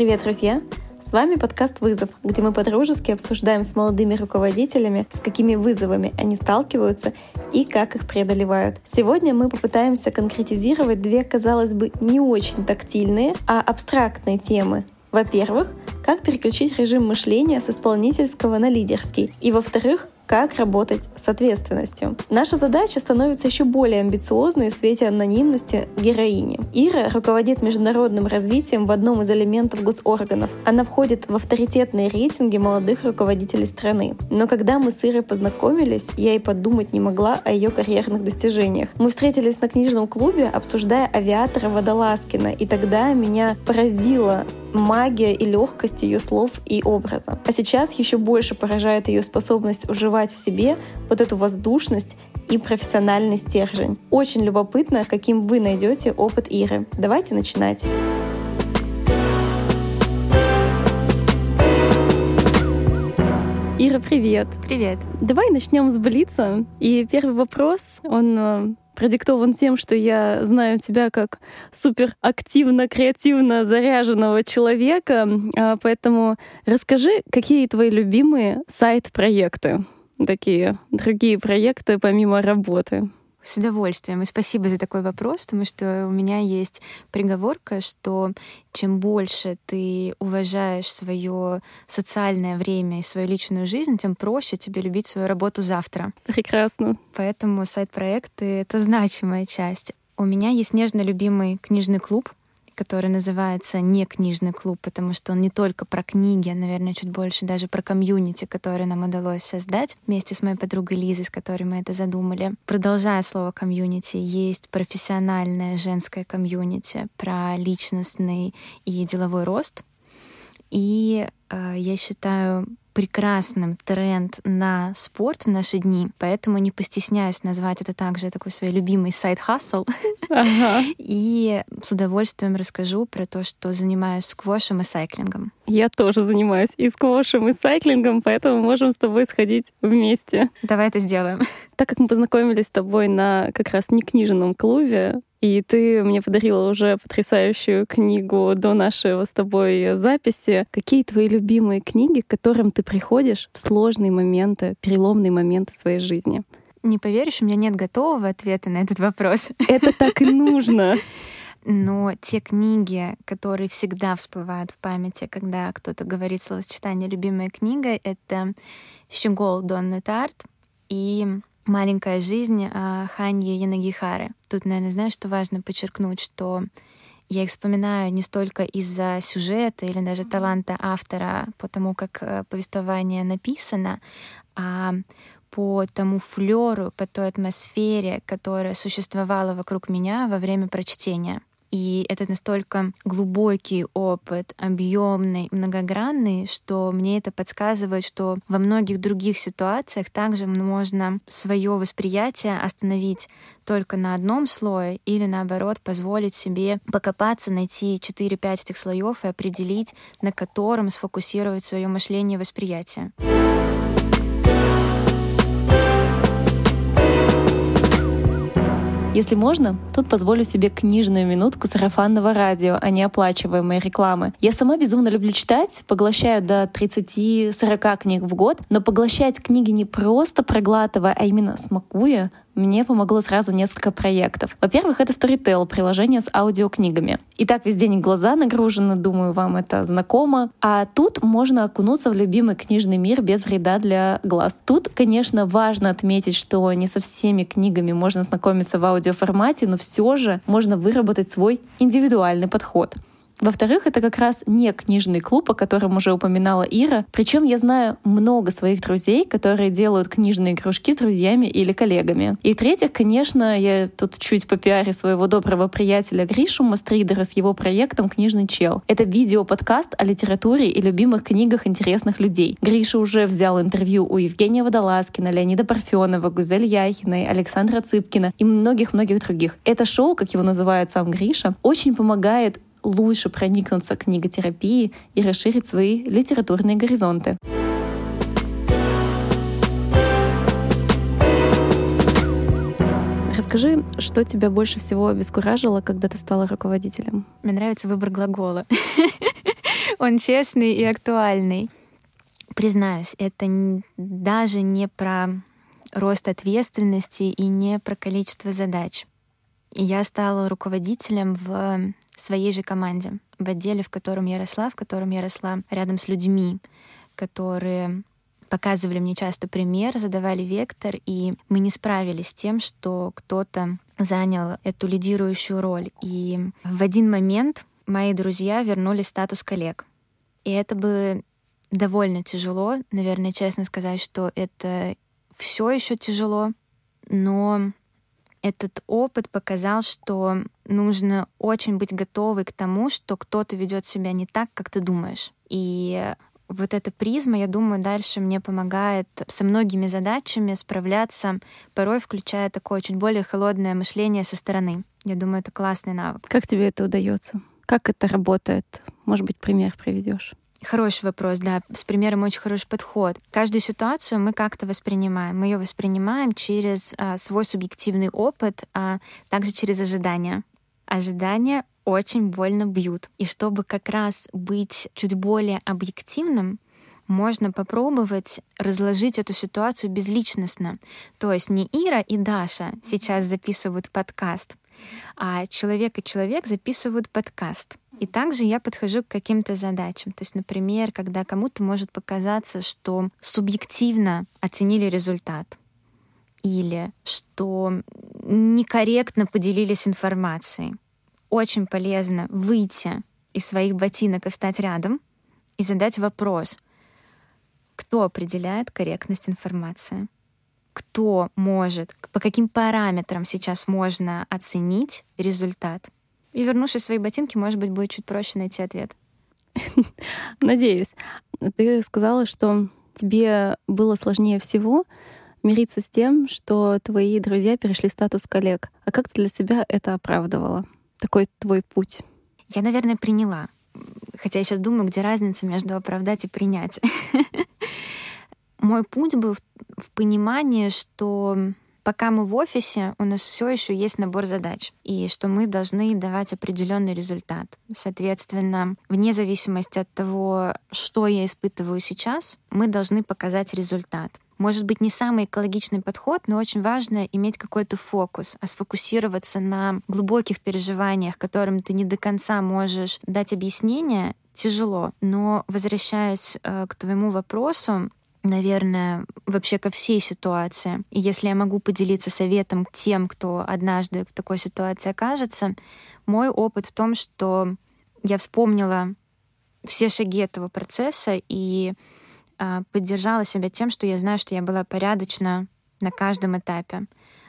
Привет, друзья! С вами подкаст «Вызов», где мы подружески обсуждаем с молодыми руководителями, с какими вызовами они сталкиваются и как их преодолевают. Сегодня мы попытаемся конкретизировать две, казалось бы, не очень тактильные, а абстрактные темы. Во-первых, как переключить режим мышления с исполнительского на лидерский. И во-вторых, как работать с ответственностью. Наша задача становится еще более амбициозной в свете анонимности героини. Ира руководит международным развитием в одном из элементов госорганов. Она входит в авторитетные рейтинги молодых руководителей страны. Но когда мы с Ирой познакомились, я и подумать не могла о ее карьерных достижениях. Мы встретились на книжном клубе, обсуждая авиатора Водолазкина, и тогда меня поразила магия и легкость ее слов и образа. А сейчас еще больше поражает ее способность уживать уживать в себе вот эту воздушность и профессиональный стержень. Очень любопытно, каким вы найдете опыт Иры. Давайте начинать. Ира, привет. Привет. Давай начнем с Блица. И первый вопрос, он э, продиктован тем, что я знаю тебя как супер активно, креативно заряженного человека. А, поэтому расскажи, какие твои любимые сайт-проекты? Такие другие проекты помимо работы? С удовольствием. И спасибо за такой вопрос, потому что у меня есть приговорка, что чем больше ты уважаешь свое социальное время и свою личную жизнь, тем проще тебе любить свою работу завтра. Прекрасно. Поэтому сайт-проекты — это значимая часть. У меня есть нежно любимый книжный клуб, который называется «Не книжный клуб», потому что он не только про книги, а, наверное, чуть больше даже про комьюнити, которое нам удалось создать вместе с моей подругой Лизой, с которой мы это задумали. Продолжая слово комьюнити, есть профессиональное женское комьюнити про личностный и деловой рост. И э, я считаю прекрасным тренд на спорт в наши дни, поэтому не постесняюсь назвать это также такой свой любимый сайт хасл. Ага. И с удовольствием расскажу про то, что занимаюсь сквошем и сайклингом. Я тоже занимаюсь и сквошем, и сайклингом, поэтому можем с тобой сходить вместе. Давай это сделаем. Так как мы познакомились с тобой на как раз не книжном клубе, и ты мне подарила уже потрясающую книгу до нашего с тобой записи. Какие твои любимые книги, к которым ты приходишь в сложные моменты, переломные моменты своей жизни? Не поверишь, у меня нет готового ответа на этот вопрос. Это так и нужно. Но те книги, которые всегда всплывают в памяти, когда кто-то говорит словосочетание «любимая книга», это «Щегол Донны Тарт» и «Маленькая жизнь» а, Ханьи Янагихары. Тут, наверное, знаешь, что важно подчеркнуть, что я их вспоминаю не столько из-за сюжета или даже таланта автора по тому, как э, повествование написано, а по тому флеру, по той атмосфере, которая существовала вокруг меня во время прочтения. И это настолько глубокий опыт, объемный, многогранный, что мне это подсказывает, что во многих других ситуациях также можно свое восприятие остановить только на одном слое или наоборот позволить себе покопаться, найти 4-5 этих слоев и определить, на котором сфокусировать свое мышление и восприятие. Если можно, тут позволю себе книжную минутку сарафанного радио, а не оплачиваемой рекламы. Я сама безумно люблю читать, поглощаю до 30-40 книг в год, но поглощать книги не просто проглатывая, а именно смакуя, мне помогло сразу несколько проектов. Во-первых, это Storytel, приложение с аудиокнигами. И так весь день глаза нагружены, думаю, вам это знакомо. А тут можно окунуться в любимый книжный мир без вреда для глаз. Тут, конечно, важно отметить, что не со всеми книгами можно знакомиться в аудиоформате, но все же можно выработать свой индивидуальный подход. Во-вторых, это как раз не книжный клуб, о котором уже упоминала Ира. Причем я знаю много своих друзей, которые делают книжные кружки с друзьями или коллегами. И в-третьих, конечно, я тут чуть по пиаре своего доброго приятеля Гришу Мастридера с его проектом «Книжный чел». Это видео-подкаст о литературе и любимых книгах интересных людей. Гриша уже взял интервью у Евгения Водолазкина, Леонида Парфенова, Гузель Яхиной, Александра Цыпкина и многих-многих других. Это шоу, как его называет сам Гриша, очень помогает лучше проникнуться книготерапией и расширить свои литературные горизонты. Расскажи, что тебя больше всего обескуражило, когда ты стала руководителем? Мне нравится выбор глагола. Он честный и актуальный. Признаюсь, это даже не про рост ответственности и не про количество задач. Я стала руководителем в своей же команде, в отделе, в котором я росла, в котором я росла рядом с людьми, которые показывали мне часто пример, задавали вектор, и мы не справились с тем, что кто-то занял эту лидирующую роль. И в один момент мои друзья вернули статус коллег. И это было довольно тяжело. Наверное, честно сказать, что это все еще тяжело, но этот опыт показал, что нужно очень быть готовой к тому, что кто-то ведет себя не так, как ты думаешь. И вот эта призма, я думаю, дальше мне помогает со многими задачами справляться, порой включая такое чуть более холодное мышление со стороны. Я думаю, это классный навык. Как тебе это удается? Как это работает? Может быть, пример приведешь? Хороший вопрос, да. С примером очень хороший подход. Каждую ситуацию мы как-то воспринимаем. Мы ее воспринимаем через а, свой субъективный опыт, а также через ожидания. Ожидания очень больно бьют. И чтобы как раз быть чуть более объективным, можно попробовать разложить эту ситуацию безличностно. То есть не Ира и Даша сейчас записывают подкаст, а человек и человек записывают подкаст. И также я подхожу к каким-то задачам. То есть, например, когда кому-то может показаться, что субъективно оценили результат или что некорректно поделились информацией. Очень полезно выйти из своих ботинок и встать рядом и задать вопрос, кто определяет корректность информации? Кто может, по каким параметрам сейчас можно оценить результат? И вернувшись в свои ботинки, может быть, будет чуть проще найти ответ. Надеюсь. Ты сказала, что тебе было сложнее всего мириться с тем, что твои друзья перешли статус коллег. А как ты для себя это оправдывала? Такой твой путь? Я, наверное, приняла. Хотя я сейчас думаю, где разница между оправдать и принять. Мой путь был в понимании, что пока мы в офисе, у нас все еще есть набор задач, и что мы должны давать определенный результат. Соответственно, вне зависимости от того, что я испытываю сейчас, мы должны показать результат. Может быть, не самый экологичный подход, но очень важно иметь какой-то фокус, а сфокусироваться на глубоких переживаниях, которым ты не до конца можешь дать объяснение, тяжело. Но возвращаясь э, к твоему вопросу, наверное, вообще ко всей ситуации. И если я могу поделиться советом тем, кто однажды в такой ситуации окажется, мой опыт в том, что я вспомнила все шаги этого процесса и э, поддержала себя тем, что я знаю, что я была порядочна на каждом этапе,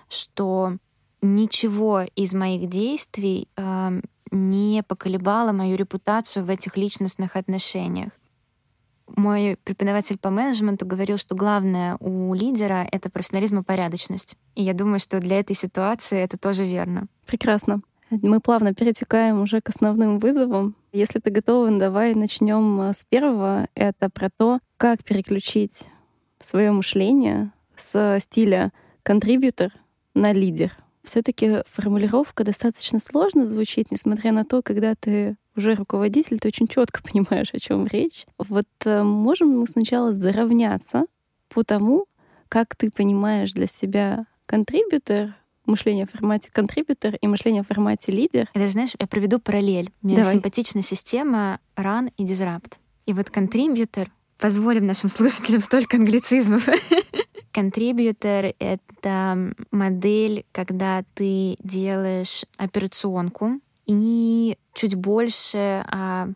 что ничего из моих действий э, не поколебало мою репутацию в этих личностных отношениях мой преподаватель по менеджменту говорил, что главное у лидера — это профессионализм и порядочность. И я думаю, что для этой ситуации это тоже верно. Прекрасно. Мы плавно перетекаем уже к основным вызовам. Если ты готова, давай начнем э, с первого. Это про то, как переключить свое мышление с стиля контрибьютор на лидер. Все-таки формулировка достаточно сложно звучит, несмотря на то, когда ты уже руководитель, ты очень четко понимаешь, о чем речь. Вот э, можем мы сначала заровняться по тому, как ты понимаешь для себя контрибьютор, мышление в формате контрибьютор и мышление в формате лидер. Это, знаешь, я проведу параллель. Мне Давай. симпатична система run и disrupt. И вот контрибьютор, позволим нашим слушателям столько англицизмов. Контрибьютор — это модель, когда ты делаешь операционку, и чуть больше а,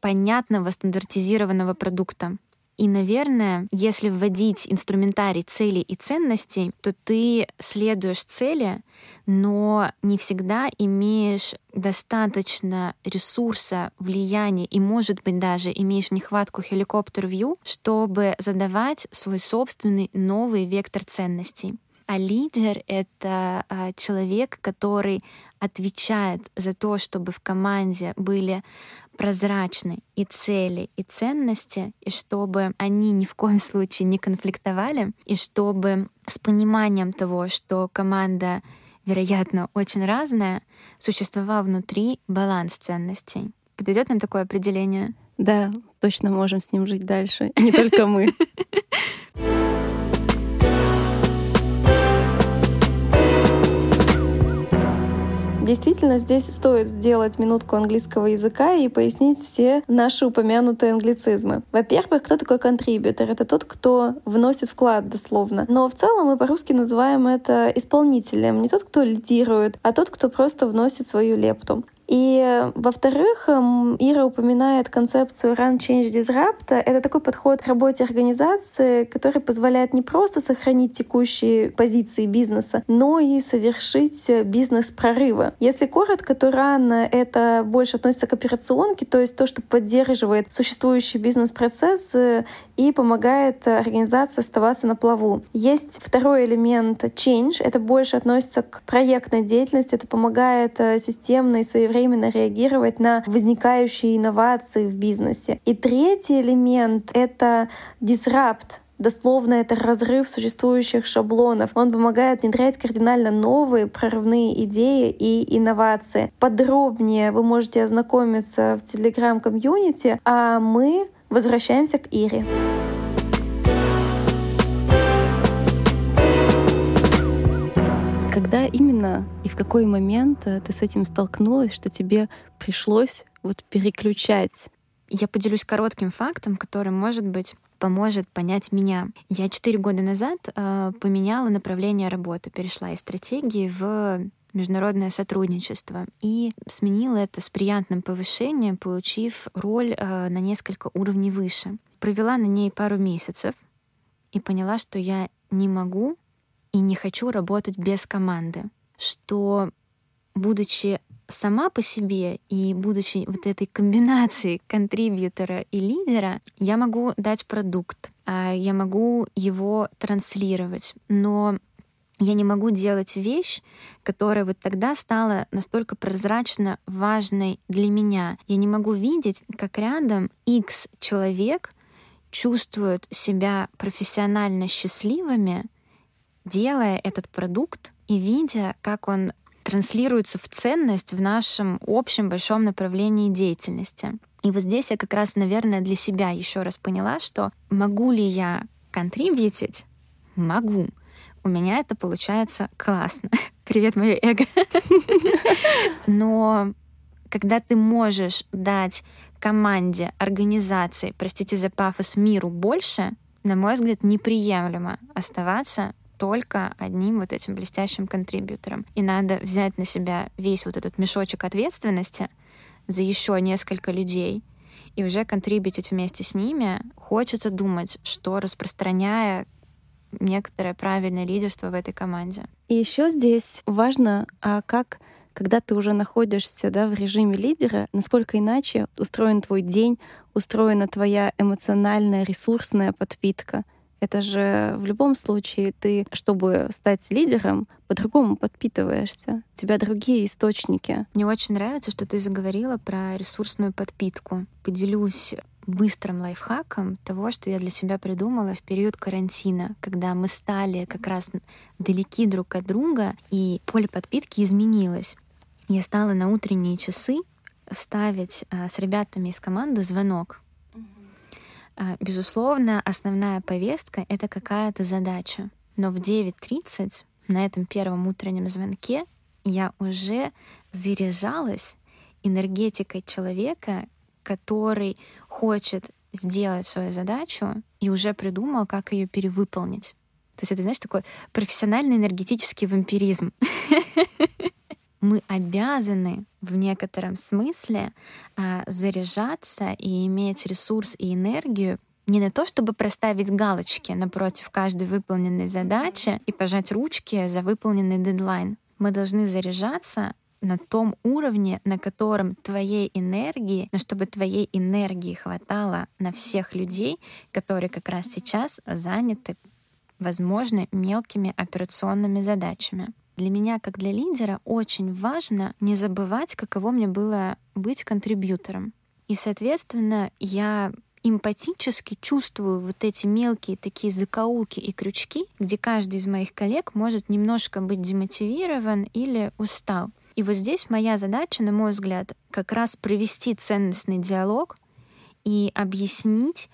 понятного, стандартизированного продукта. И, наверное, если вводить инструментарий целей и ценностей, то ты следуешь цели, но не всегда имеешь достаточно ресурса, влияния и, может быть, даже имеешь нехватку хеликоптер-вью, чтобы задавать свой собственный новый вектор ценностей. А лидер — это а, человек, который отвечает за то, чтобы в команде были прозрачны и цели, и ценности, и чтобы они ни в коем случае не конфликтовали, и чтобы с пониманием того, что команда, вероятно, очень разная, существовал внутри баланс ценностей. Подойдет нам такое определение? Да, точно можем с ним жить дальше. Не только мы. Действительно, здесь стоит сделать минутку английского языка и пояснить все наши упомянутые англицизмы. Во-первых, кто такой контрибьютор? Это тот, кто вносит вклад дословно. Но в целом мы по-русски называем это исполнителем. Не тот, кто лидирует, а тот, кто просто вносит свою лепту. И, во-вторых, эм, Ира упоминает концепцию Run, Change, Disrupt. Это такой подход к работе организации, который позволяет не просто сохранить текущие позиции бизнеса, но и совершить бизнес-прорывы. Если коротко, то Run — это больше относится к операционке, то есть то, что поддерживает существующий бизнес-процесс и помогает организации оставаться на плаву. Есть второй элемент — Change. Это больше относится к проектной деятельности, это помогает э, системно и своевременно своевременно реагировать на возникающие инновации в бизнесе. И третий элемент — это disrupt, Дословно это разрыв существующих шаблонов. Он помогает внедрять кардинально новые прорывные идеи и инновации. Подробнее вы можете ознакомиться в Telegram-комьюнити, а мы возвращаемся к Ире. Когда именно и в какой момент э, ты с этим столкнулась, что тебе пришлось вот переключать? Я поделюсь коротким фактом, который, может быть, поможет понять меня. Я четыре года назад э, поменяла направление работы, перешла из стратегии в международное сотрудничество и сменила это с приятным повышением, получив роль э, на несколько уровней выше. Провела на ней пару месяцев и поняла, что я не могу и не хочу работать без команды. Что, будучи сама по себе и будучи вот этой комбинацией контрибьютора и лидера, я могу дать продукт, а я могу его транслировать, но я не могу делать вещь, которая вот тогда стала настолько прозрачно важной для меня. Я не могу видеть, как рядом X человек чувствуют себя профессионально счастливыми, делая этот продукт и видя, как он транслируется в ценность в нашем общем большом направлении деятельности. И вот здесь я как раз, наверное, для себя еще раз поняла, что могу ли я контрибьютить? Могу. У меня это получается классно. Привет, мое эго. Но когда ты можешь дать команде, организации, простите за пафос, миру больше, на мой взгляд, неприемлемо оставаться только одним вот этим блестящим контрибьютором. И надо взять на себя весь вот этот мешочек ответственности за еще несколько людей и уже контрибьютить вместе с ними. Хочется думать, что распространяя некоторое правильное лидерство в этой команде. И еще здесь важно, а как когда ты уже находишься да, в режиме лидера, насколько иначе устроен твой день, устроена твоя эмоциональная, ресурсная подпитка — это же в любом случае ты, чтобы стать лидером, по-другому подпитываешься. У тебя другие источники. Мне очень нравится, что ты заговорила про ресурсную подпитку. Поделюсь быстрым лайфхаком того, что я для себя придумала в период карантина, когда мы стали как раз далеки друг от друга, и поле подпитки изменилось. Я стала на утренние часы ставить а, с ребятами из команды звонок безусловно, основная повестка — это какая-то задача. Но в 9.30 на этом первом утреннем звонке я уже заряжалась энергетикой человека, который хочет сделать свою задачу и уже придумал, как ее перевыполнить. То есть это, знаешь, такой профессиональный энергетический вампиризм. мы обязаны в некотором смысле а, заряжаться и иметь ресурс и энергию не на то, чтобы проставить галочки напротив каждой выполненной задачи и пожать ручки за выполненный дедлайн. Мы должны заряжаться на том уровне, на котором твоей энергии, но чтобы твоей энергии хватало на всех людей, которые как раз сейчас заняты, возможно, мелкими операционными задачами. Для меня, как для лидера, очень важно не забывать, каково мне было быть контрибьютором. И, соответственно, я эмпатически чувствую вот эти мелкие такие закоулки и крючки, где каждый из моих коллег может немножко быть демотивирован или устал. И вот здесь моя задача, на мой взгляд, как раз провести ценностный диалог и объяснить,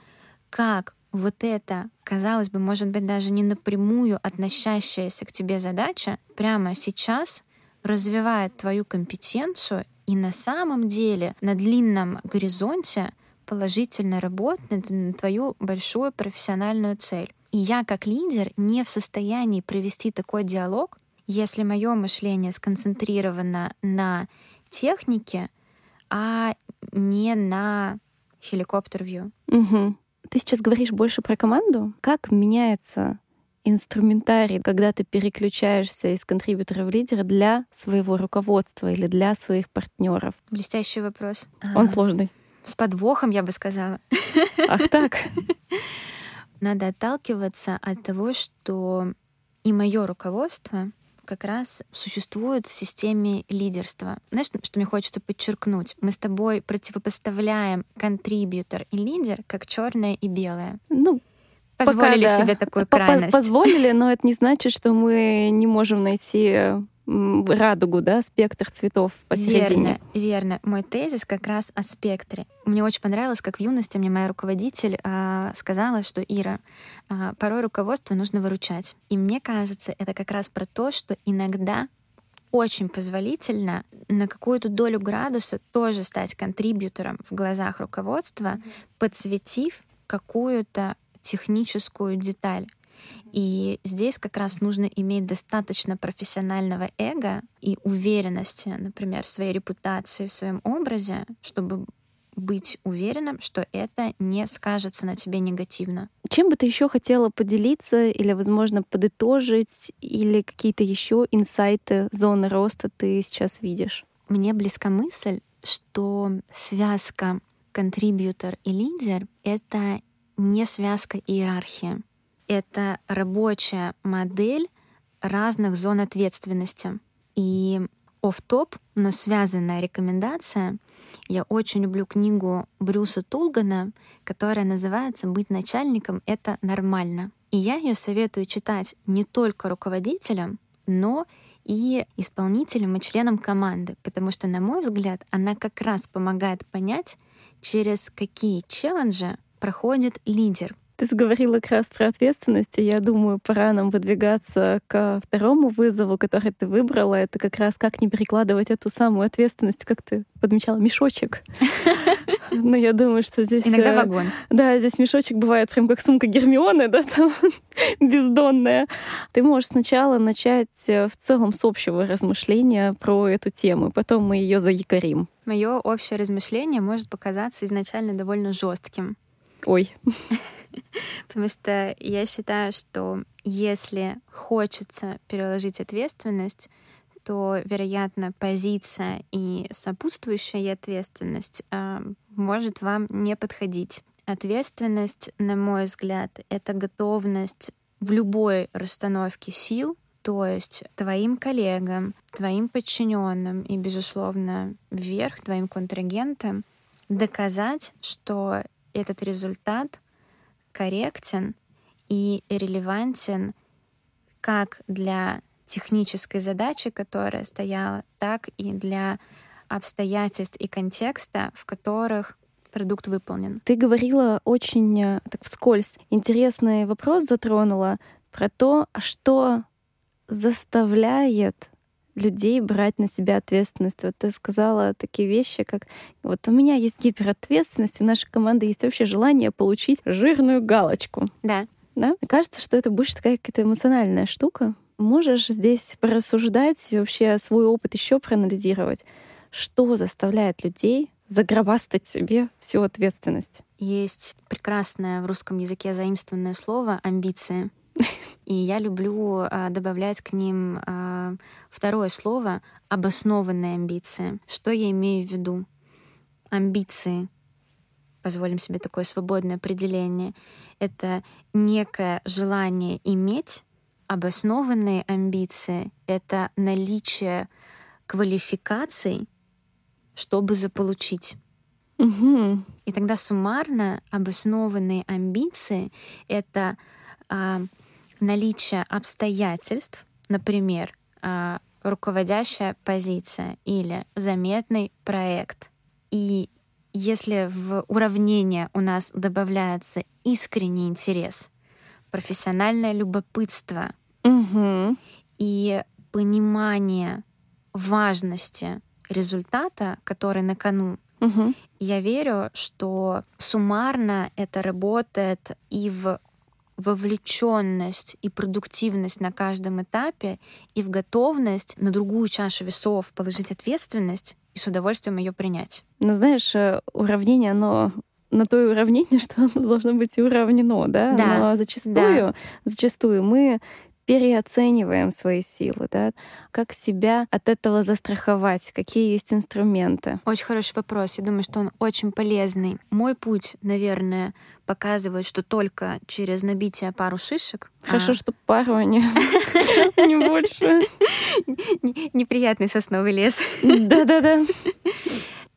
как вот это, казалось бы, может быть, даже не напрямую относящаяся к тебе задача, прямо сейчас развивает твою компетенцию и на самом деле на длинном горизонте положительно работает на твою большую профессиональную цель. И я как лидер не в состоянии провести такой диалог, если мое мышление сконцентрировано на технике, а не на хеликоптер-вью. Угу. Ты сейчас говоришь больше про команду. Как меняется инструментарий, когда ты переключаешься из контрибьютора в лидера для своего руководства или для своих партнеров? Блестящий вопрос. Он а, сложный. С подвохом, я бы сказала. Ах так. Надо отталкиваться от того, что и мое руководство как раз существует в системе лидерства. Знаешь, что мне хочется подчеркнуть? Мы с тобой противопоставляем контрибьютор и лидер как черное и белое. Ну, позволили пока, да. себе такую крайность. Позволили, но это не значит, что мы не можем найти радугу, да, спектр цветов посередине. Верно, верно. Мой тезис как раз о спектре. Мне очень понравилось, как в юности мне моя руководитель э, сказала, что Ира, э, порой руководство нужно выручать. И мне кажется, это как раз про то, что иногда очень позволительно на какую-то долю градуса тоже стать контрибьютором в глазах руководства, подсветив какую-то техническую деталь. И здесь как раз нужно иметь достаточно профессионального эго и уверенности, например, в своей репутации, в своем образе, чтобы быть уверенным, что это не скажется на тебе негативно. Чем бы ты еще хотела поделиться или, возможно, подытожить, или какие-то еще инсайты зоны роста ты сейчас видишь? Мне близка мысль, что связка контрибьютор и лидер — это не связка иерархии это рабочая модель разных зон ответственности. И оф-топ, но связанная рекомендация. Я очень люблю книгу Брюса Тулгана, которая называется «Быть начальником — это нормально». И я ее советую читать не только руководителям, но и исполнителям и членам команды, потому что, на мой взгляд, она как раз помогает понять, через какие челленджи проходит лидер, ты заговорила как раз про ответственность, и я думаю, пора нам выдвигаться ко второму вызову, который ты выбрала. Это как раз как не перекладывать эту самую ответственность, как ты подмечала, мешочек. Но я думаю, что здесь... Иногда э, вагон. Да, здесь мешочек бывает прям как сумка Гермионы, да, там бездонная. Ты можешь сначала начать э, в целом с общего размышления про эту тему, потом мы ее заякорим. Мое общее размышление может показаться изначально довольно жестким. Ой. Потому что я считаю, что если хочется переложить ответственность, то, вероятно, позиция и сопутствующая ответственность э, может вам не подходить. Ответственность, на мой взгляд, это готовность в любой расстановке сил, то есть твоим коллегам, твоим подчиненным и, безусловно, вверх твоим контрагентам доказать, что этот результат корректен и релевантен как для технической задачи, которая стояла, так и для обстоятельств и контекста, в которых продукт выполнен. Ты говорила очень э, так вскользь. Интересный вопрос затронула про то, что заставляет людей брать на себя ответственность. Вот ты сказала такие вещи, как вот у меня есть гиперответственность, у нашей команды есть вообще желание получить жирную галочку. Да. Да? Кажется, что это больше такая какая-то эмоциональная штука. Можешь здесь порассуждать, вообще свой опыт еще проанализировать, что заставляет людей загробастать себе всю ответственность. Есть прекрасное в русском языке заимствованное слово «амбиции». И я люблю а, добавлять к ним а, второе слово — обоснованные амбиции. Что я имею в виду? Амбиции, позволим себе такое свободное определение, это некое желание иметь обоснованные амбиции, это наличие квалификаций, чтобы заполучить. Угу. И тогда суммарно обоснованные амбиции — это а, наличие обстоятельств, например, а, руководящая позиция или заметный проект. И если в уравнение у нас добавляется искренний интерес, профессиональное любопытство Угу. и понимание важности результата, который на кону, Угу. я верю, что суммарно это работает и в вовлеченность и продуктивность на каждом этапе, и в готовность на другую чашу весов положить ответственность и с удовольствием ее принять. Но знаешь, э, уравнение, оно на то и уравнение, что оно должно быть и уравнено, да? Да, Но зачастую, зачастую мы переоцениваем свои силы, да? Как себя от этого застраховать? Какие есть инструменты? Очень хороший вопрос. Я думаю, что он очень полезный. Мой путь, наверное, показывает, что только через набитие пару шишек. Хорошо, а, что пару, а не, не больше. не- неприятный сосновый лес. Да-да-да.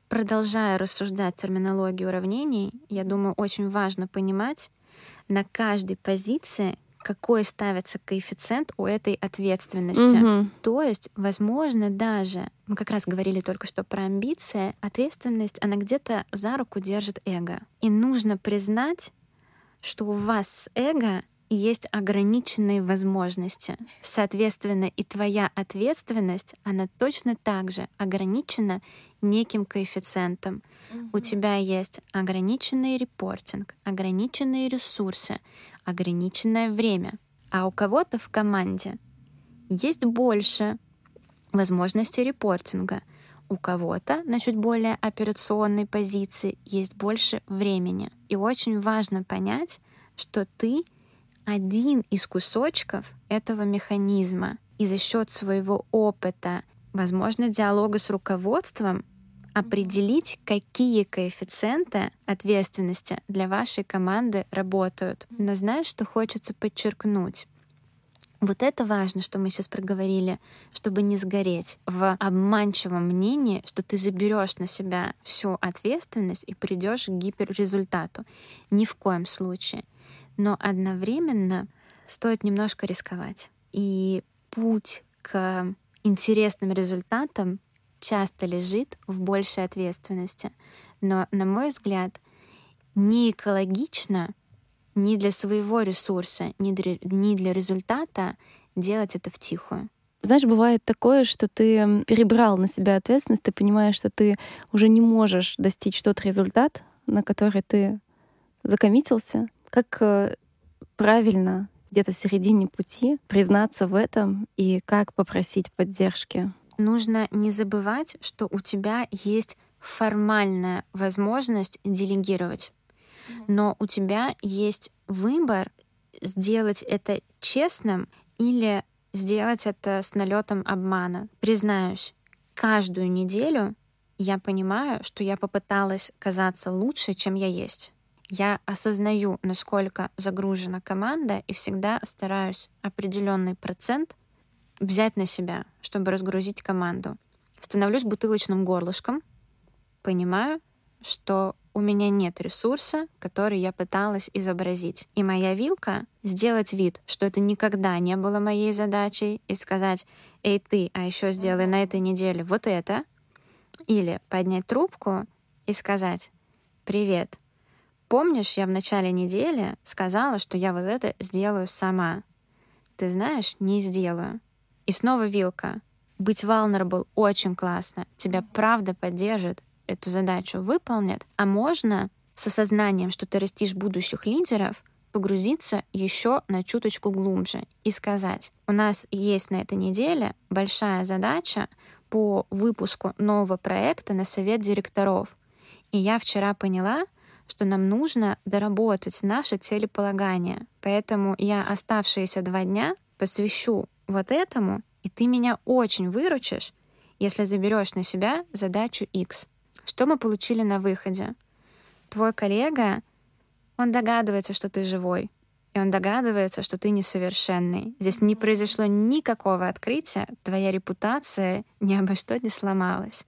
Продолжая рассуждать терминологию уравнений, я думаю, очень важно понимать на каждой позиции, какой ставится коэффициент у этой ответственности. Мгм. То есть, возможно, даже, мы как раз говорили только что про амбиции, ответственность, она где-то за руку держит эго. И нужно признать, что у вас с эго есть ограниченные возможности. Соответственно, и твоя ответственность, она точно так же ограничена неким коэффициентом. У тебя есть ограниченный репортинг, ограниченные ресурсы, ограниченное время. А у кого-то в команде есть больше возможностей репортинга. У кого-то на чуть более операционной позиции есть больше времени. И очень важно понять, что ты один из кусочков этого механизма. И за счет своего опыта, возможно, диалога с руководством, определить, какие коэффициенты ответственности для вашей команды работают. Но знаешь, что хочется подчеркнуть? Вот это важно, что мы сейчас проговорили, чтобы не сгореть в обманчивом мнении, что ты заберешь на себя всю ответственность и придешь к гиперрезультату. Ни в коем случае. Но одновременно стоит немножко рисковать. И путь к интересным результатам часто лежит в большей ответственности. Но, на мой взгляд, не экологично ни для своего ресурса, ни для, ни для результата делать это втихую. Знаешь, бывает такое, что ты перебрал на себя ответственность, ты понимаешь, что ты уже не можешь достичь тот результат, на который ты закоммитился. Как э, правильно где-то в середине пути признаться в этом и как попросить поддержки? Нужно не забывать, что у тебя есть формальная возможность делегировать, но у тебя есть выбор сделать это честным или сделать это с налетом обмана. Признаюсь, каждую неделю я понимаю, что я попыталась казаться лучше, чем я есть. Я осознаю, насколько загружена команда, и всегда стараюсь определенный процент взять на себя, чтобы разгрузить команду. Становлюсь бутылочным горлышком, понимаю, что у меня нет ресурса, который я пыталась изобразить. И моя вилка — сделать вид, что это никогда не было моей задачей, и сказать, «Эй, ты, а еще сделай на этой неделе вот это», или поднять трубку и сказать, «Привет, помнишь, я в начале недели сказала, что я вот это сделаю сама? Ты знаешь, не сделаю». И снова вилка. Быть vulnerable очень классно. Тебя правда поддержит, эту задачу выполнят. А можно с осознанием, что ты растишь будущих лидеров, погрузиться еще на чуточку глубже и сказать, у нас есть на этой неделе большая задача по выпуску нового проекта на совет директоров. И я вчера поняла, что нам нужно доработать наше целеполагание. Поэтому я оставшиеся два дня посвящу вот этому, и ты меня очень выручишь, если заберешь на себя задачу X. Что мы получили на выходе? Твой коллега, он догадывается, что ты живой, и он догадывается, что ты несовершенный. Здесь не произошло никакого открытия, твоя репутация ни обо что не сломалась.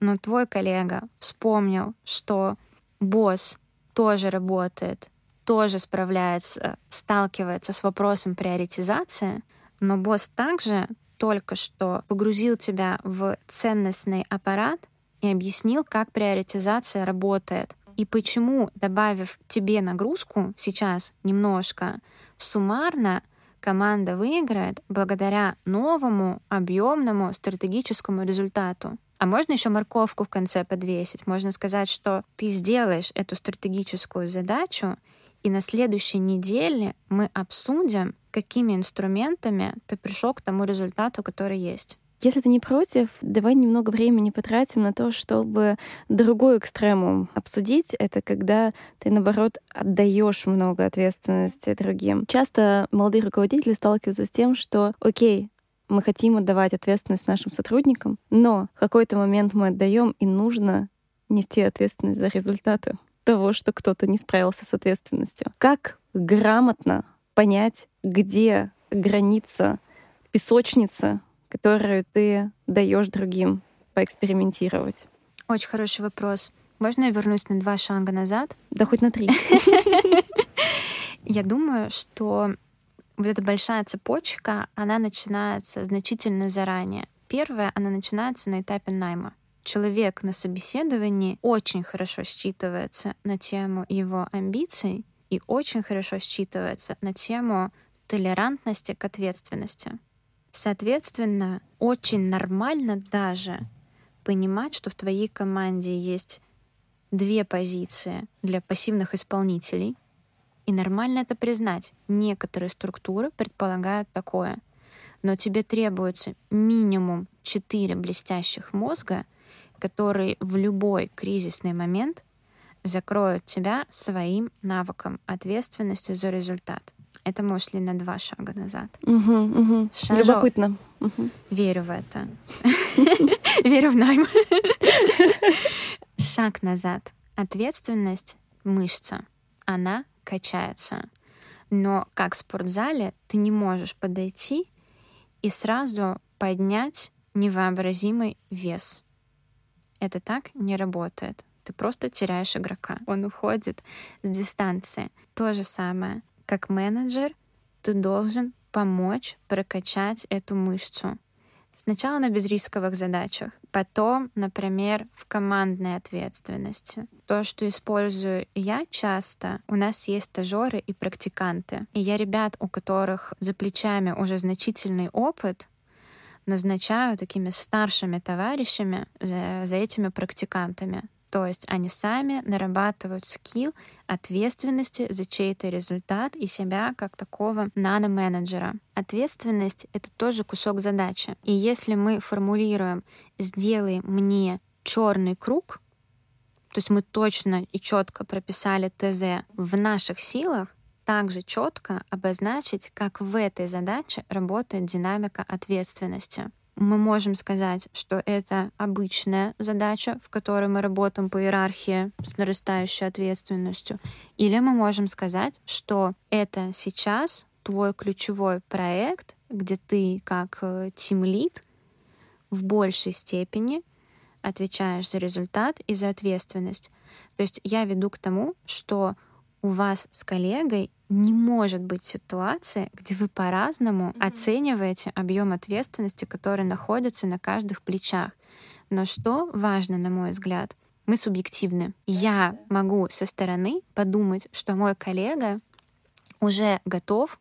Но твой коллега вспомнил, что босс тоже работает, тоже справляется, сталкивается с вопросом приоритизации, но босс также только что погрузил тебя в ценностный аппарат, и объяснил, как приоритизация работает. И почему, добавив тебе нагрузку сейчас немножко, суммарно команда выиграет благодаря новому объемному стратегическому результату. А можно еще морковку в конце подвесить. Можно сказать, что ты сделаешь эту стратегическую задачу, и на следующей неделе мы обсудим, какими инструментами ты пришел к тому результату, который есть. Если ты не против, давай немного времени потратим на то, чтобы другой экстремум обсудить. Это когда ты, наоборот, отдаешь много ответственности другим. Часто молодые руководители сталкиваются с тем, что, окей, мы хотим отдавать ответственность нашим сотрудникам, но в какой-то момент мы отдаем, и нужно нести ответственность за результаты того, что кто-то не справился с ответственностью. Как грамотно понять, где граница песочницы которую ты даешь другим поэкспериментировать? Очень хороший вопрос. Можно я вернусь на два шага назад? Да хоть на три. Я думаю, что вот эта большая цепочка, она начинается значительно заранее. Первое, она начинается на этапе найма. Человек на собеседовании очень хорошо считывается на тему его амбиций и очень хорошо считывается на тему толерантности к ответственности. Соответственно, очень нормально даже понимать, что в твоей команде есть две позиции для пассивных исполнителей, и нормально это признать. Некоторые структуры предполагают такое. Но тебе требуется минимум четыре блестящих мозга, которые в любой кризисный момент закроют тебя своим навыком ответственности за результат. Это мы ушли на два шага назад. Угу, угу. Шажок. Любопытно. Угу. Верю в это. Верю в найм. Шаг назад. Ответственность — мышца. Она качается. Но как в спортзале ты не можешь подойти и сразу поднять невообразимый вес. Это так не работает. Ты просто теряешь игрока. Он уходит с дистанции. То же самое как менеджер ты должен помочь прокачать эту мышцу. Сначала на безрисковых задачах, потом, например, в командной ответственности. То, что использую я часто, у нас есть стажеры и практиканты. И я ребят, у которых за плечами уже значительный опыт, назначаю такими старшими товарищами за, за этими практикантами. То есть они сами нарабатывают скилл ответственности за чей-то результат и себя как такого нано-менеджера. Ответственность — это тоже кусок задачи. И если мы формулируем «сделай мне черный круг», то есть мы точно и четко прописали ТЗ в наших силах, также четко обозначить, как в этой задаче работает динамика ответственности мы можем сказать, что это обычная задача, в которой мы работаем по иерархии с нарастающей ответственностью. Или мы можем сказать, что это сейчас твой ключевой проект, где ты как тимлид э, в большей степени отвечаешь за результат и за ответственность. То есть я веду к тому, что у вас с коллегой не может быть ситуации, где вы по-разному mm-hmm. оцениваете объем ответственности, который находится на каждых плечах. Но что важно, на мой взгляд, мы субъективны. Я могу со стороны подумать, что мой коллега уже готов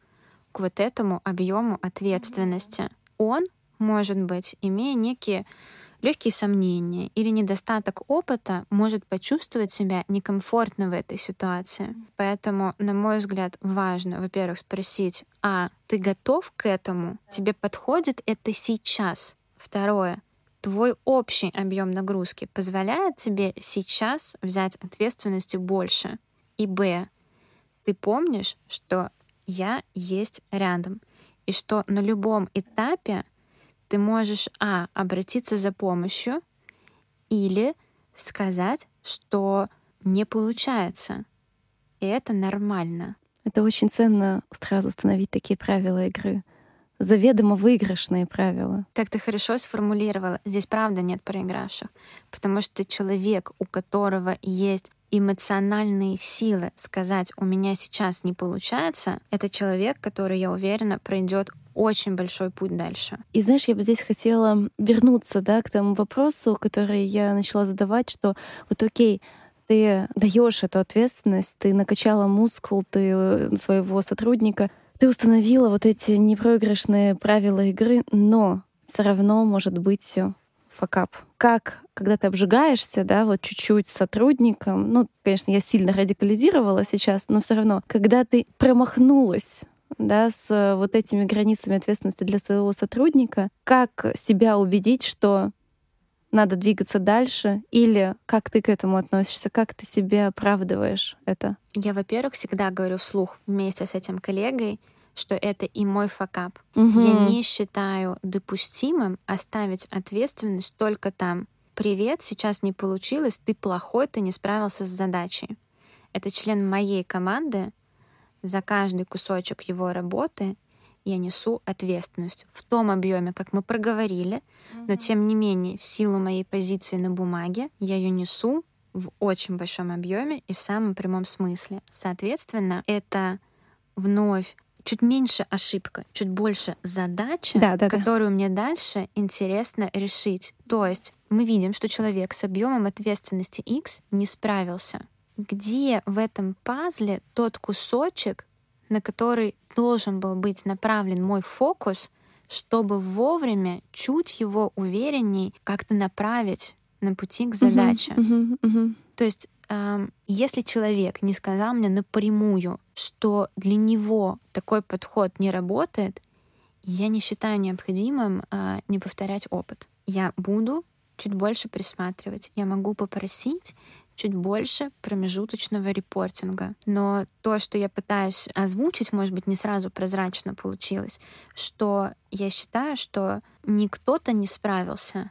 к вот этому объему ответственности. Он, может быть, имея некие легкие сомнения или недостаток опыта может почувствовать себя некомфортно в этой ситуации. Поэтому, на мой взгляд, важно, во-первых, спросить, а ты готов к этому? Тебе подходит это сейчас? Второе, твой общий объем нагрузки позволяет тебе сейчас взять ответственности больше? И б, ты помнишь, что я есть рядом, и что на любом этапе ты можешь, а, обратиться за помощью или сказать, что не получается. И это нормально. Это очень ценно сразу установить такие правила игры. Заведомо выигрышные правила. Как ты хорошо сформулировала, здесь правда нет проигравших. Потому что человек, у которого есть эмоциональные силы сказать «у меня сейчас не получается», это человек, который, я уверена, пройдет очень большой путь дальше. И знаешь, я бы здесь хотела вернуться да, к тому вопросу, который я начала задавать, что вот окей, ты даешь эту ответственность, ты накачала мускул ты э, своего сотрудника, ты установила вот эти непроигрышные правила игры, но все равно может быть факап. Как, когда ты обжигаешься, да, вот чуть-чуть сотрудником, ну, конечно, я сильно радикализировала сейчас, но все равно, когда ты промахнулась да, с вот этими границами ответственности для своего сотрудника, как себя убедить, что надо двигаться дальше, или как ты к этому относишься, как ты себе оправдываешь это? Я, во-первых, всегда говорю вслух вместе с этим коллегой, что это и мой факап. Угу. Я не считаю допустимым оставить ответственность только там. Привет, сейчас не получилось, ты плохой, ты не справился с задачей. Это член моей команды. За каждый кусочек его работы я несу ответственность в том объеме, как мы проговорили, но тем не менее, в силу моей позиции на бумаге, я ее несу в очень большом объеме и в самом прямом смысле. Соответственно, это вновь чуть меньше ошибка, чуть больше задача, да, да, которую да. мне дальше интересно решить. То есть мы видим, что человек с объемом ответственности X не справился. Где в этом пазле тот кусочек, на который должен был быть направлен мой фокус, чтобы вовремя чуть его уверенней как-то направить на пути к задаче. Uh-huh, uh-huh, uh-huh. То есть если человек не сказал мне напрямую, что для него такой подход не работает, я не считаю необходимым а, не повторять опыт. Я буду чуть больше присматривать. Я могу попросить чуть больше промежуточного репортинга. Но то, что я пытаюсь озвучить, может быть, не сразу прозрачно получилось, что я считаю, что не кто-то не справился,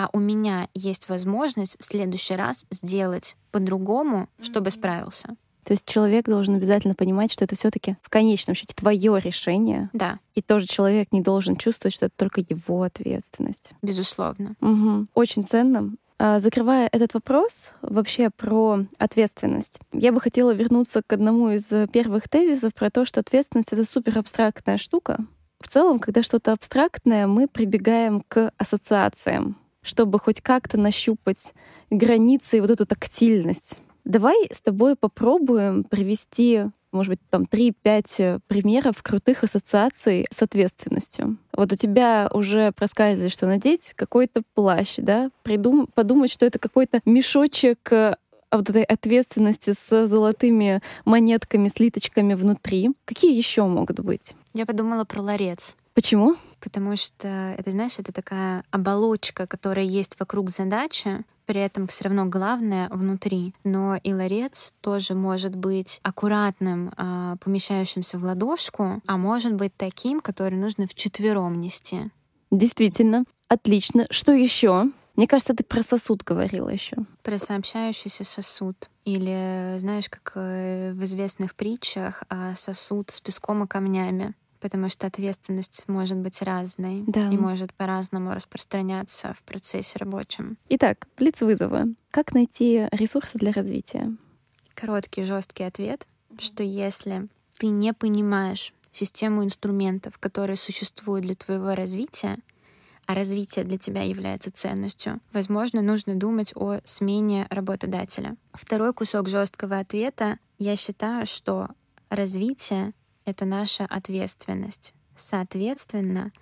а у меня есть возможность в следующий раз сделать по-другому, чтобы справился. То есть человек должен обязательно понимать, что это все-таки в конечном счете твое решение. Да. И тоже человек не должен чувствовать, что это только его ответственность. Безусловно. Угу. Очень ценно. А, закрывая этот вопрос вообще про ответственность, я бы хотела вернуться к одному из первых тезисов про то, что ответственность — это супер абстрактная штука. В целом, когда что-то абстрактное, мы прибегаем к ассоциациям чтобы хоть как-то нащупать границы и вот эту тактильность. Давай с тобой попробуем привести, может быть, там 3-5 примеров крутых ассоциаций с ответственностью. Вот у тебя уже проскальзывает, что надеть какой-то плащ, да, Придум... подумать, что это какой-то мешочек э, вот этой ответственности с золотыми монетками, слиточками внутри. Какие еще могут быть? Я подумала про ларец. Почему? Потому что, это, знаешь, это такая оболочка, которая есть вокруг задачи, при этом все равно главное внутри. Но и ларец тоже может быть аккуратным, а, помещающимся в ладошку, а может быть таким, который нужно вчетвером нести. Действительно, отлично. Что еще? Мне кажется, ты про сосуд говорила еще. Про сообщающийся сосуд. Или, знаешь, как э, в известных притчах, а, сосуд с песком и камнями потому что ответственность может быть разной да. и может по-разному распространяться в процессе рабочем. Итак, блиц вызова. Как найти ресурсы для развития? Короткий жесткий ответ, что если ты не понимаешь систему инструментов, которые существуют для твоего развития, а развитие для тебя является ценностью, возможно, нужно думать о смене работодателя. Второй кусок жесткого ответа. Я считаю, что развитие это наша ответственность. Соответственно,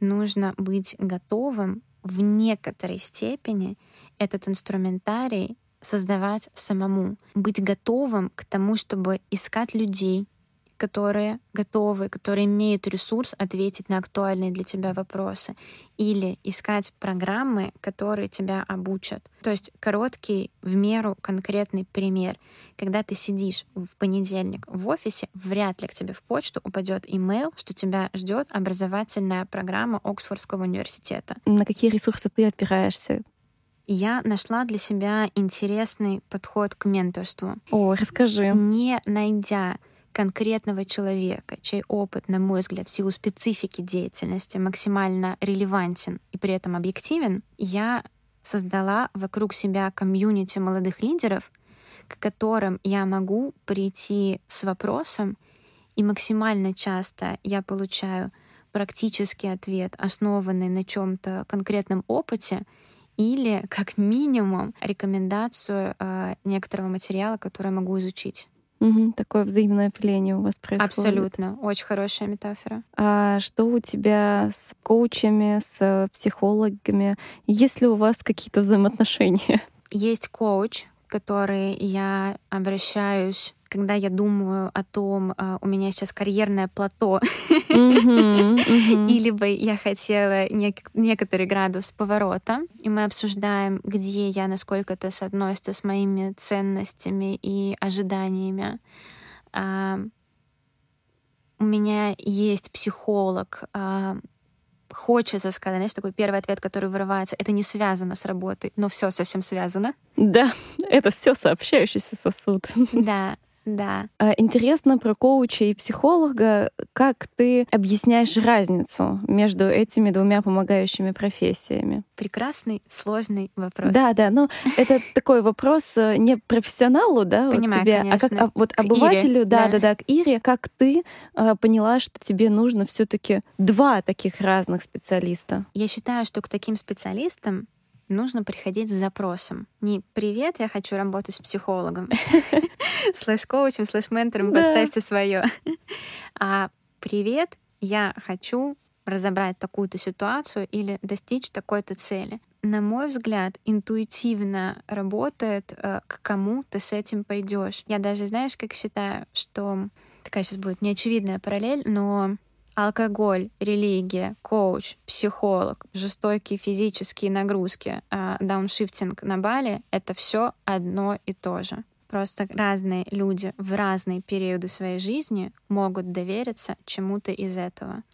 нужно быть готовым в некоторой степени этот инструментарий создавать самому, быть готовым к тому, чтобы искать людей, которые готовы, которые имеют ресурс ответить на актуальные для тебя вопросы, или искать программы, которые тебя обучат. То есть короткий, в меру конкретный пример. Когда ты сидишь в понедельник в офисе, вряд ли к тебе в почту упадет имейл, что тебя ждет образовательная программа Оксфордского университета. На какие ресурсы ты опираешься? я нашла для себя интересный подход к менторству. О, расскажи. Не найдя конкретного человека, чей опыт, на мой взгляд, в силу специфики деятельности максимально релевантен и при этом объективен, я создала вокруг себя комьюнити молодых лидеров, к которым я могу прийти с вопросом, и максимально часто я получаю практический ответ, основанный на чем-то конкретном опыте, или как минимум рекомендацию э, некоторого материала, который я могу изучить. Угу, такое взаимное опыление у вас происходит. Абсолютно. Очень хорошая метафора. А что у тебя с коучами, с психологами? Есть ли у вас какие-то взаимоотношения? Есть коуч, который я обращаюсь когда я думаю о том, а, у меня сейчас карьерное плато, или бы я хотела некоторый градус поворота, и мы обсуждаем, где я, насколько это соотносится с моими ценностями и ожиданиями. А, у меня есть психолог, а, хочется сказать, знаешь, такой первый ответ, который вырывается, это не связано с работой, но все совсем связано. Да, это все сообщающийся сосуд. Да, да. А, интересно про коуча и психолога. Как ты объясняешь разницу между этими двумя помогающими профессиями? Прекрасный, сложный вопрос. Да, да. Но это такой вопрос э, не профессионалу, да, Понимаю, тебе, конечно. а как а, вот обывателю, Ире, да, да, да, да, к Ире. Как ты а, поняла, что тебе нужно все-таки два таких разных специалиста? Я считаю, что к таким специалистам нужно приходить с запросом. Не «Привет, я хочу работать с психологом», слэш-коучем, слэш-ментором, поставьте свое. А «Привет, я хочу разобрать такую-то ситуацию или достичь такой-то цели». На мой взгляд, интуитивно работает, э, к кому ты с этим пойдешь. Я даже, знаешь, как считаю, что такая сейчас будет неочевидная параллель, но алкоголь, религия, коуч, психолог, жестокие физические нагрузки, а, дауншифтинг на Бали — это все одно и то же. Просто разные люди в разные периоды своей жизни могут довериться чему-то из этого.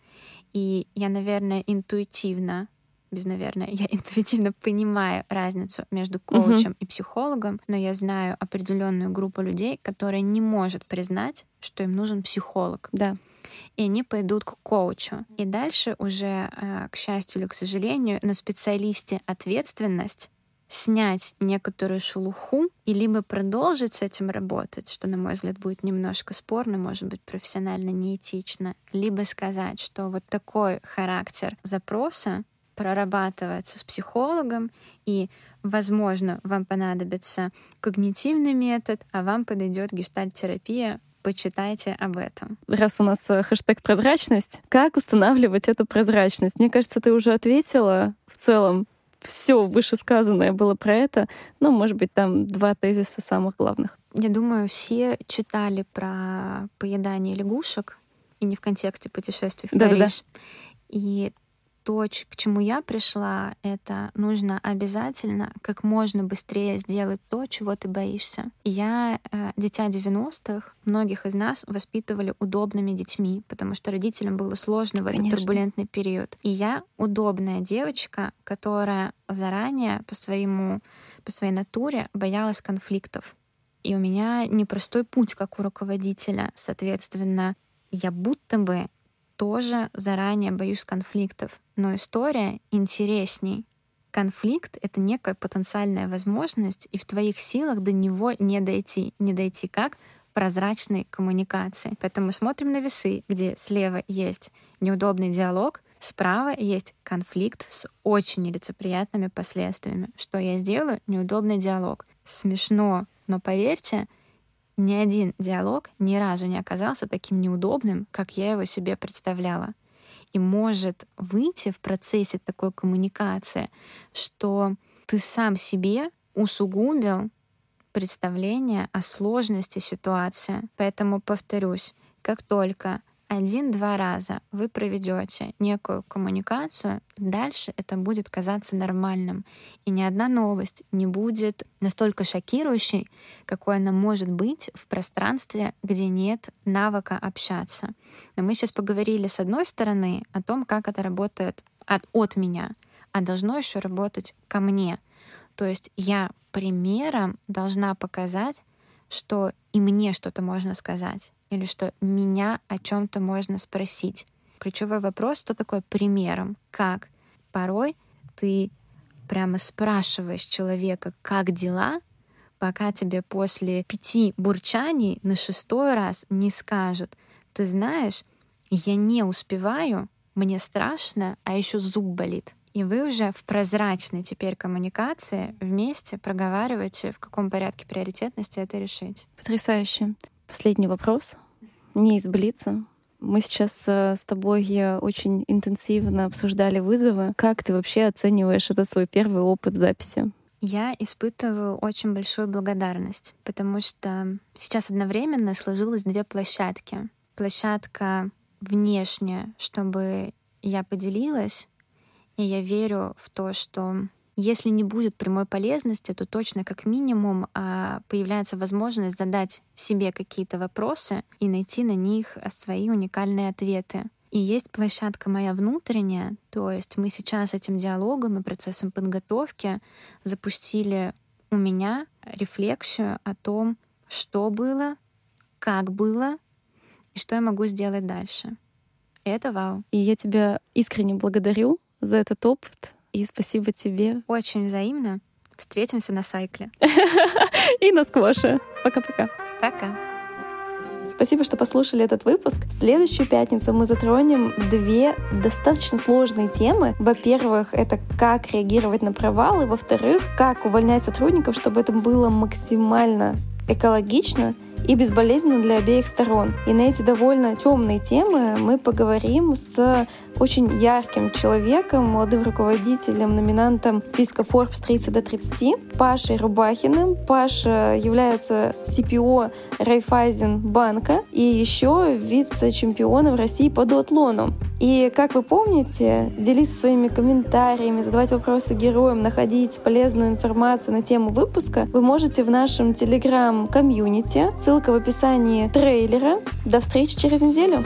И я, наверное, интуитивно без наверное, я интуитивно понимаю разницу между коучем uh-huh. и психологом, но я знаю определенную группу людей, которая не может признать, что им нужен психолог. Да и они пойдут к коучу. И дальше уже, э, к счастью или к сожалению, на специалисте ответственность снять некоторую шелуху и либо продолжить с этим работать, что, на мой взгляд, будет немножко спорно, может быть, профессионально неэтично, либо сказать, что вот такой характер запроса прорабатывается с психологом, и, возможно, вам понадобится когнитивный метод, а вам подойдет гештальт-терапия, почитайте об этом. Раз у нас э, хэштег прозрачность, как устанавливать эту прозрачность? Мне кажется, ты уже ответила в целом. Все вышесказанное было про это, но, может быть, там два тезиса самых главных. Я думаю, все читали про поедание лягушек, и не в контексте путешествий в Париж. Да-да-да. И то, к чему я пришла, это нужно обязательно как можно быстрее сделать то, чего ты боишься. Я э, дитя 90-х, многих из нас воспитывали удобными детьми, потому что родителям было сложно в Конечно. этот турбулентный период. И я удобная девочка, которая заранее по своему по своей натуре боялась конфликтов. И у меня непростой путь, как у руководителя. Соответственно, я будто бы тоже заранее боюсь конфликтов, но история интересней. Конфликт — это некая потенциальная возможность, и в твоих силах до него не дойти. Не дойти как? прозрачной коммуникации. Поэтому мы смотрим на весы, где слева есть неудобный диалог, справа есть конфликт с очень нелицеприятными последствиями. Что я сделаю? Неудобный диалог. Смешно, но поверьте, ни один диалог ни разу не оказался таким неудобным, как я его себе представляла. И может выйти в процессе такой коммуникации, что ты сам себе усугубил представление о сложности ситуации. Поэтому повторюсь, как только один-два раза вы проведете некую коммуникацию, дальше это будет казаться нормальным. И ни одна новость не будет настолько шокирующей, какой она может быть в пространстве, где нет навыка общаться. Но мы сейчас поговорили с одной стороны о том, как это работает от, от меня, а должно еще работать ко мне. То есть я примером должна показать, что и мне что-то можно сказать или что меня о чем-то можно спросить. Ключевой вопрос, что такое примером, как. Порой ты прямо спрашиваешь человека, как дела, пока тебе после пяти бурчаний на шестой раз не скажут, ты знаешь, я не успеваю, мне страшно, а еще зуб болит. И вы уже в прозрачной теперь коммуникации вместе проговариваете, в каком порядке приоритетности это решить. Потрясающе. Последний вопрос. Не из Блица. Мы сейчас э, с тобой э, очень интенсивно обсуждали вызовы. Как ты вообще оцениваешь этот свой первый опыт записи? Я испытываю очень большую благодарность, потому что сейчас одновременно сложилось две площадки. Площадка внешне, чтобы я поделилась, и я верю в то, что если не будет прямой полезности, то точно как минимум а, появляется возможность задать себе какие-то вопросы и найти на них свои уникальные ответы. И есть площадка моя внутренняя, то есть мы сейчас этим диалогом и процессом подготовки запустили у меня рефлексию о том, что было, как было и что я могу сделать дальше. Это вау. И я тебя искренне благодарю за этот опыт. И спасибо тебе. Очень взаимно. Встретимся на сайкле. И на сквоше. Пока-пока. Пока. Спасибо, что послушали этот выпуск. В следующую пятницу мы затронем две достаточно сложные темы. Во-первых, это как реагировать на провалы. Во-вторых, как увольнять сотрудников, чтобы это было максимально экологично и безболезненно для обеих сторон. И на эти довольно темные темы мы поговорим с очень ярким человеком, молодым руководителем, номинантом списка Forbes 30 до 30, Пашей Рубахиным. Паша является CPO Райфайзен банка и еще вице-чемпионом России по дуатлону. И, как вы помните, делиться своими комментариями, задавать вопросы героям, находить полезную информацию на тему выпуска вы можете в нашем телеграм-комьюнити. Ссылка в описании трейлера. До встречи через неделю.